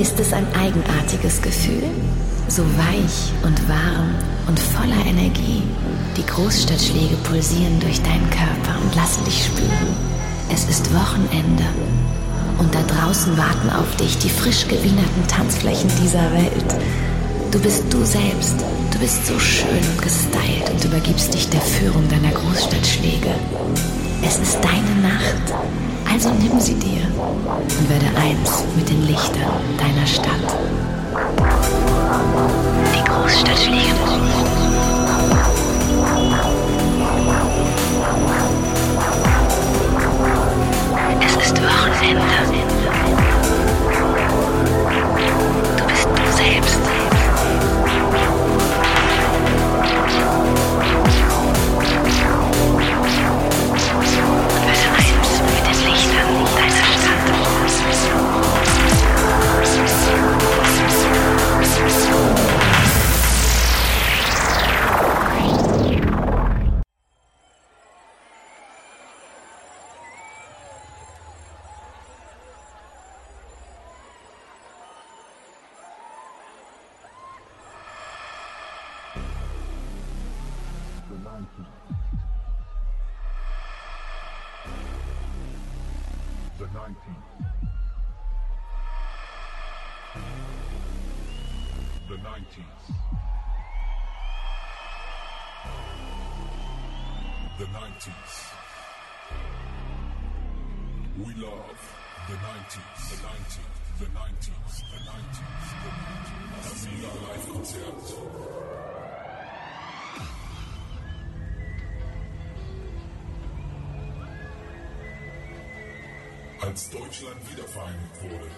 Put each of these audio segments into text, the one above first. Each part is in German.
Ist es ein eigenartiges Gefühl? So weich und warm und voller Energie. Die Großstadtschläge pulsieren durch deinen Körper und lassen dich spüren. Es ist Wochenende. Und da draußen warten auf dich die frisch gewienerten Tanzflächen dieser Welt. Du bist du selbst. Du bist so schön und gestylt und übergibst dich der Führung deiner Großstadtschläge. Es ist deine Nacht. Also nimm sie dir und werde eins mit Stadt. Die Großstadtschläge. Es ist Wochenende. 19th. The 19th. The 19th. We love the 90s, the 90s, the 90s, the 90s, the 90s. Das Sieger Live-Konzert. Als Deutschland wiedervereinigt wurde,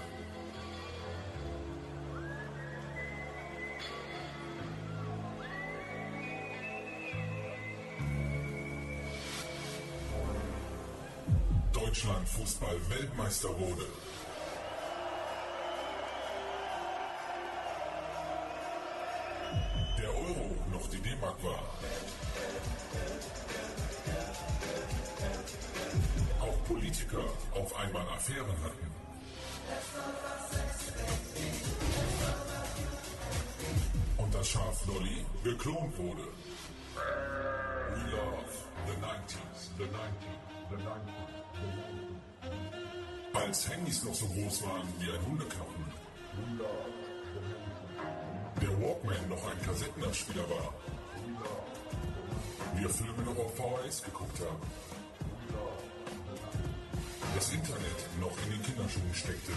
Deutschland Fußball Weltmeister wurde. Der Euro noch die D-Mark war. Politiker auf einmal Affären hatten. Und das Schaf Lolly geklont wurde. We love the 90s, the 90s, the 90s, the 90s. Als Handys noch so groß waren wie ein 90s. Der Walkman noch ein Kassettenabspieler war. Wir Filme noch auf VHS geguckt haben. Das Internet noch in den Kinderschuhen steckte.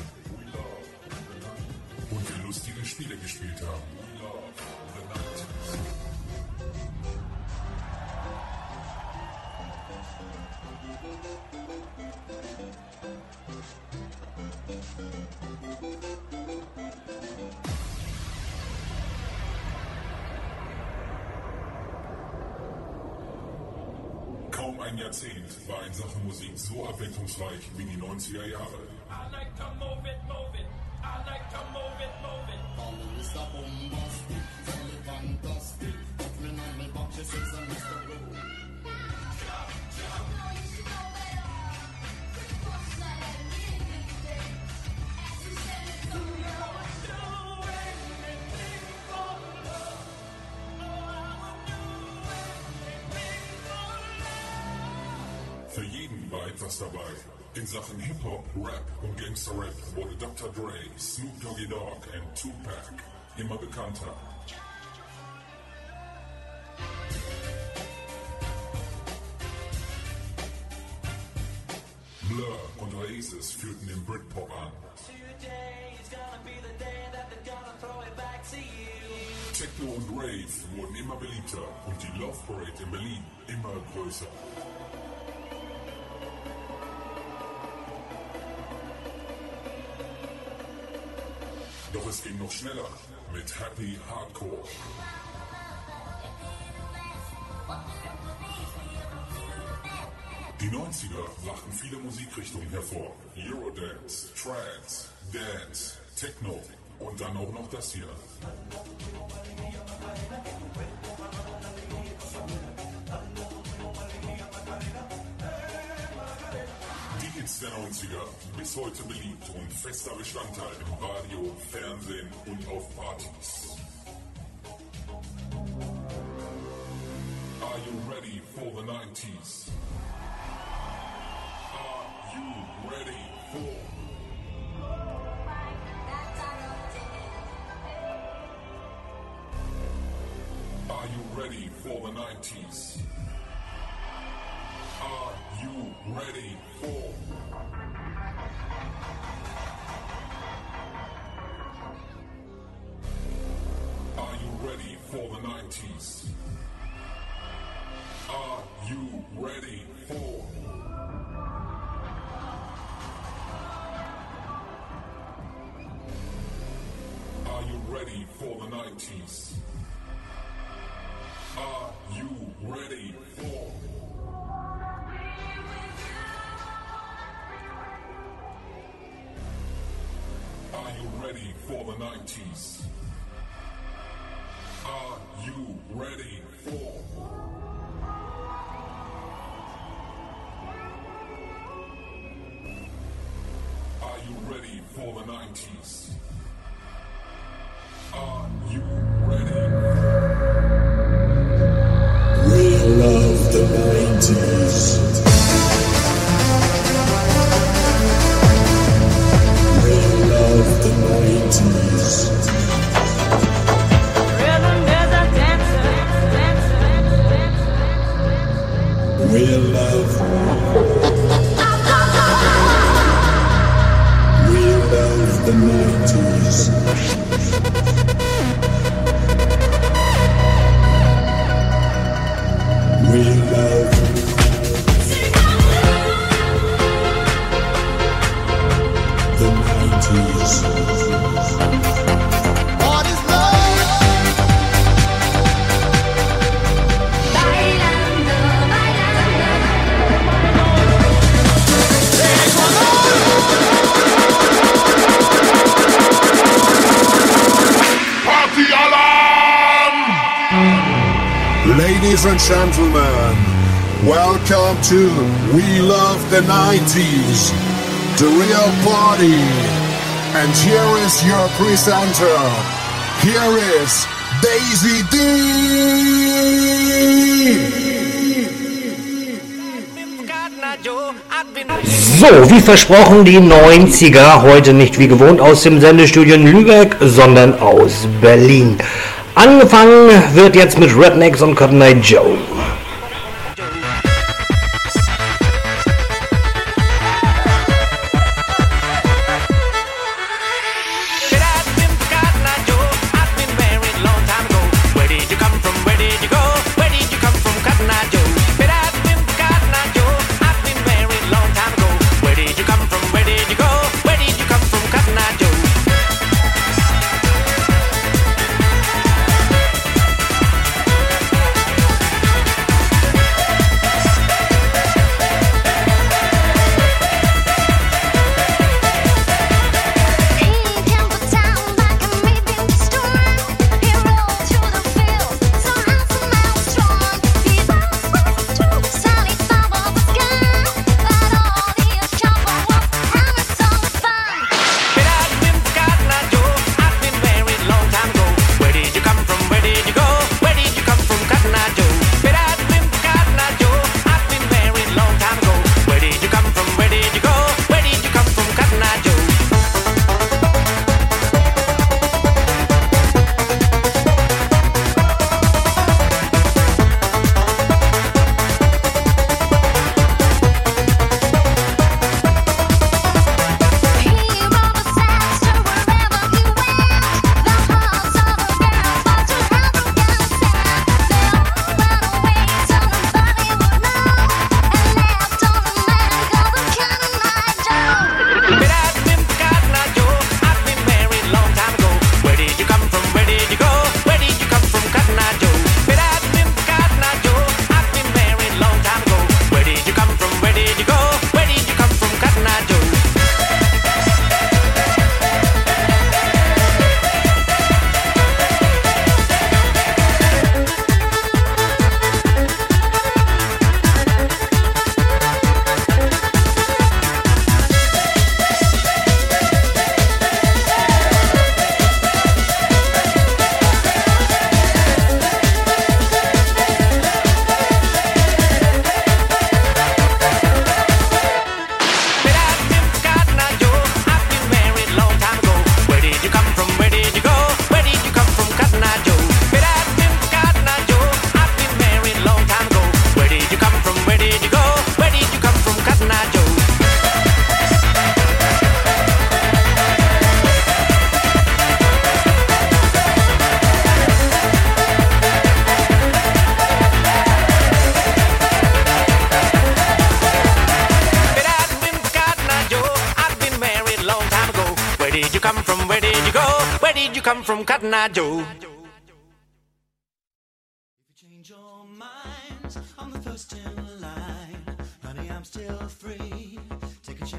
Und wir lustige Spiele gespielt haben. Musik so abwechslungsreich wie die 90er Jahre. I like to move it, move it. I like to move it, move it. Etwas dabei. In Sachen Hip-Hop, Rap und Gangster-Rap wurde Dr. Dre, Snoop Doggy Dogg und Tupac immer bekannter. Blur und Oasis führten den Britpop an. Today is gonna be the day that they're gonna throw it back to you. Techno und Rave wurden immer beliebter und die Love Parade in Berlin immer größer. Doch es ging noch schneller mit Happy Hardcore. Die 90er brachten viele Musikrichtungen hervor. Eurodance, Trance, Dance, Techno und dann auch noch das hier. Hits der 90er. Bis heute beliebt und fester Bestandteil im Radio, Fernsehen und auf Partys. Are you ready for the 90s? Are you ready for... Are you ready for the 90s? Ready for... Are you ready for the 90s? Are you ready for... Are you ready for the 90s? Are you ready for... 90s? Are you ready for... Are you ready for the 90s? Are you ready? We love. We love the 90s. We love the 90s. Ladies and gentlemen, welcome to We Love the 90s, the real party. And here is your presenter. Here is Daisy D. So, wie versprochen, die 90er, heute nicht wie gewohnt aus dem Sendestudio in Lübeck, sondern aus Berlin. Angefangen wird jetzt mit Rednecks und Cotton Eye Joe.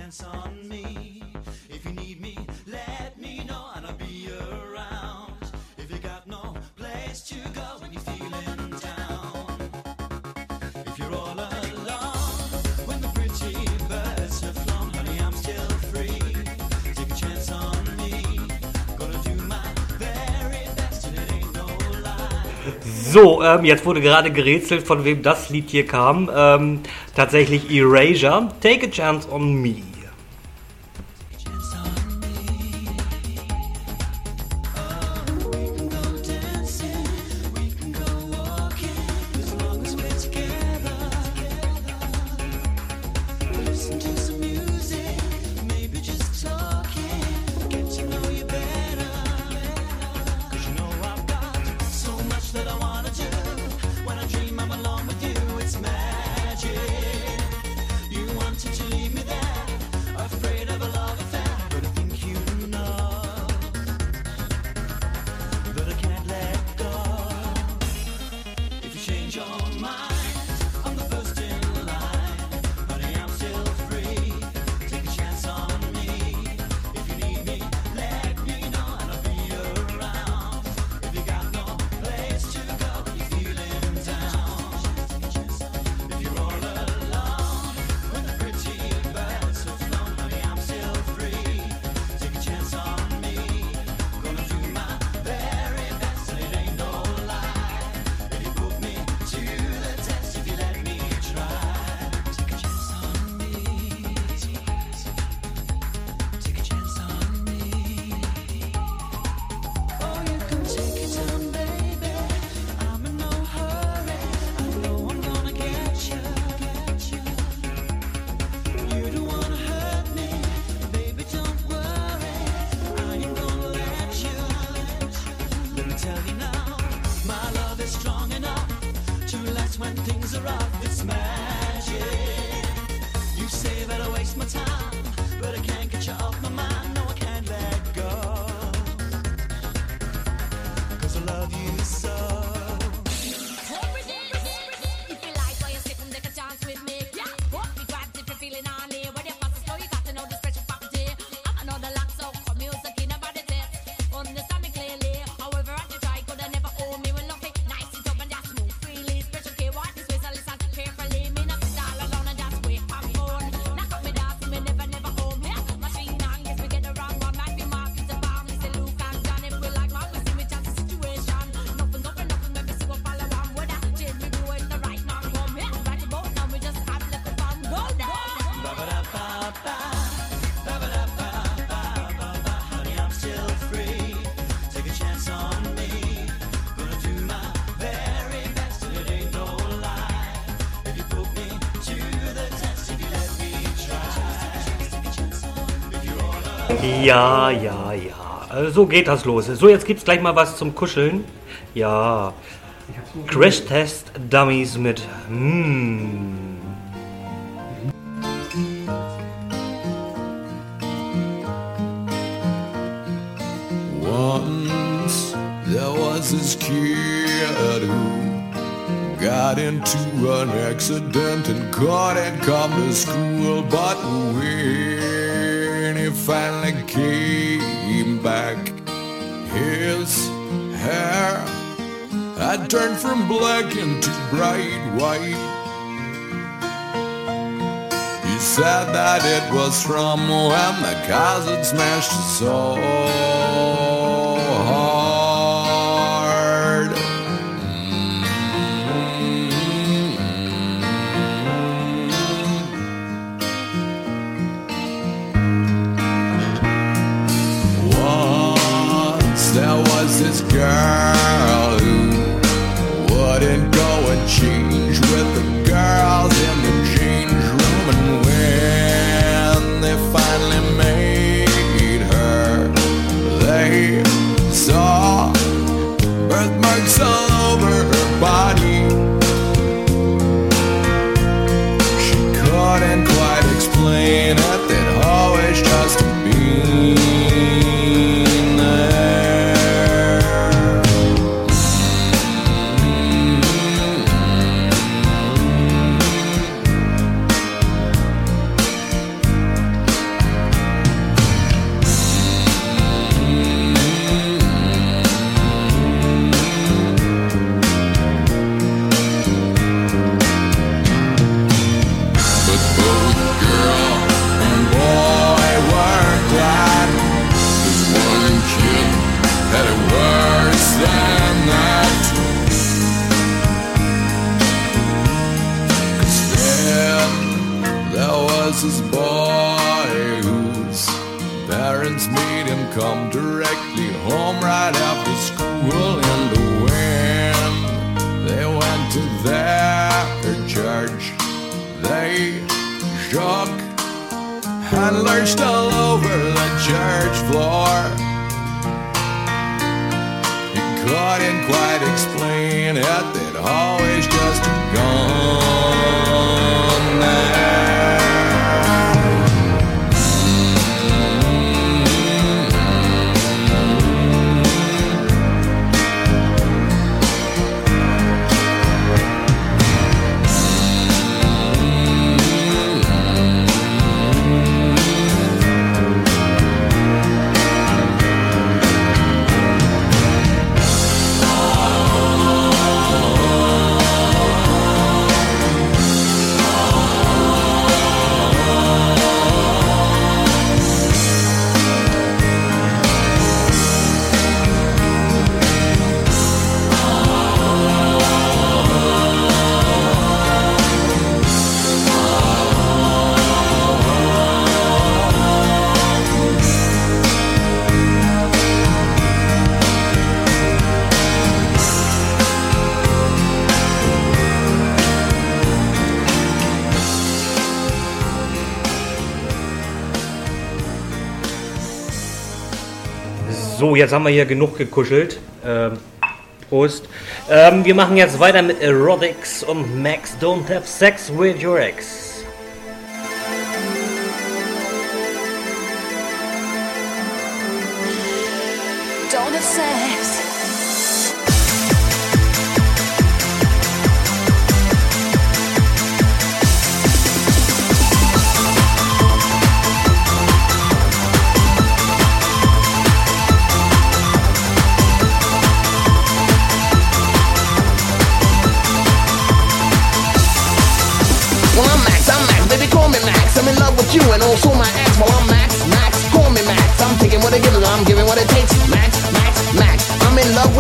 chance on me. If you need me, let me know and I'll be around. If you got no place to go when you're feeling down, if you're all alone when the pretty birds have flown, honey, I'm still free. Take a chance on me. Gonna do my very best and it ain't no lie. So, ähm, jetzt wurde gerade gerätselt, von wem das Lied hier kam. Ähm, tatsächlich Erasure. Take a chance on me. Ja, ja, ja. Äh, so geht das los. So, jetzt gibt's gleich mal was zum Kuscheln. Ja. Crash Test Dummies mit. Mm. Once there was this kid who got into an accident and couldn't come to school, but wait. finally came back. His hair had turned from black into bright white. He said that it was from when the cousin smashed his soul. Jesus, God. parents made him come directly home right after school and the wind. They went to their church. They shook and lurched all over the church floor. He couldn't quite explain it. They'd always just gone. So, jetzt haben wir hier genug gekuschelt. Ähm, Prost. Ähm, wir machen jetzt weiter mit Erotics und Max Don't Have Sex With Your Ex.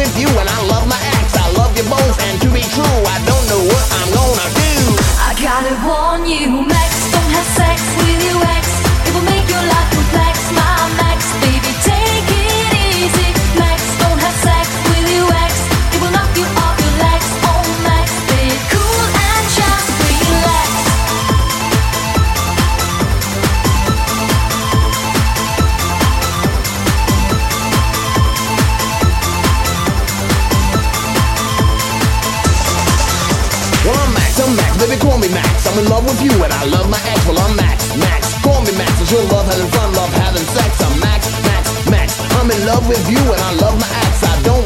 with you and I love